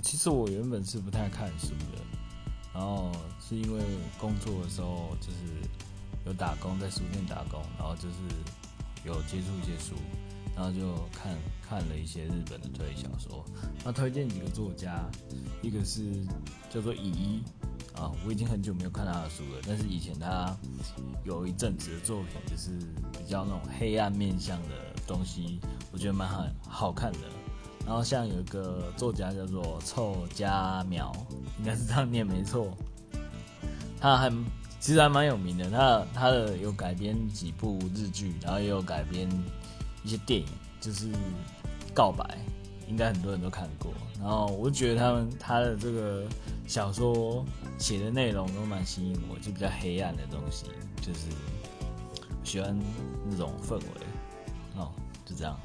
其实我原本是不太看书的，然后是因为工作的时候就是有打工，在书店打工，然后就是有接触一些书，然后就看看了一些日本的推理小说。那推荐几个作家，一个是叫做乙一啊，我已经很久没有看他的书了，但是以前他有一阵子的作品就是比较那种黑暗面向的东西，我觉得蛮好好看的。然后像有一个作家叫做臭家苗，应该是这样念没错。他还其实还蛮有名的，他他的有改编几部日剧，然后也有改编一些电影，就是《告白》，应该很多人都看过。然后我觉得他们他的这个小说写的内容都蛮吸引我，就比较黑暗的东西，就是喜欢那种氛围。哦，就这样。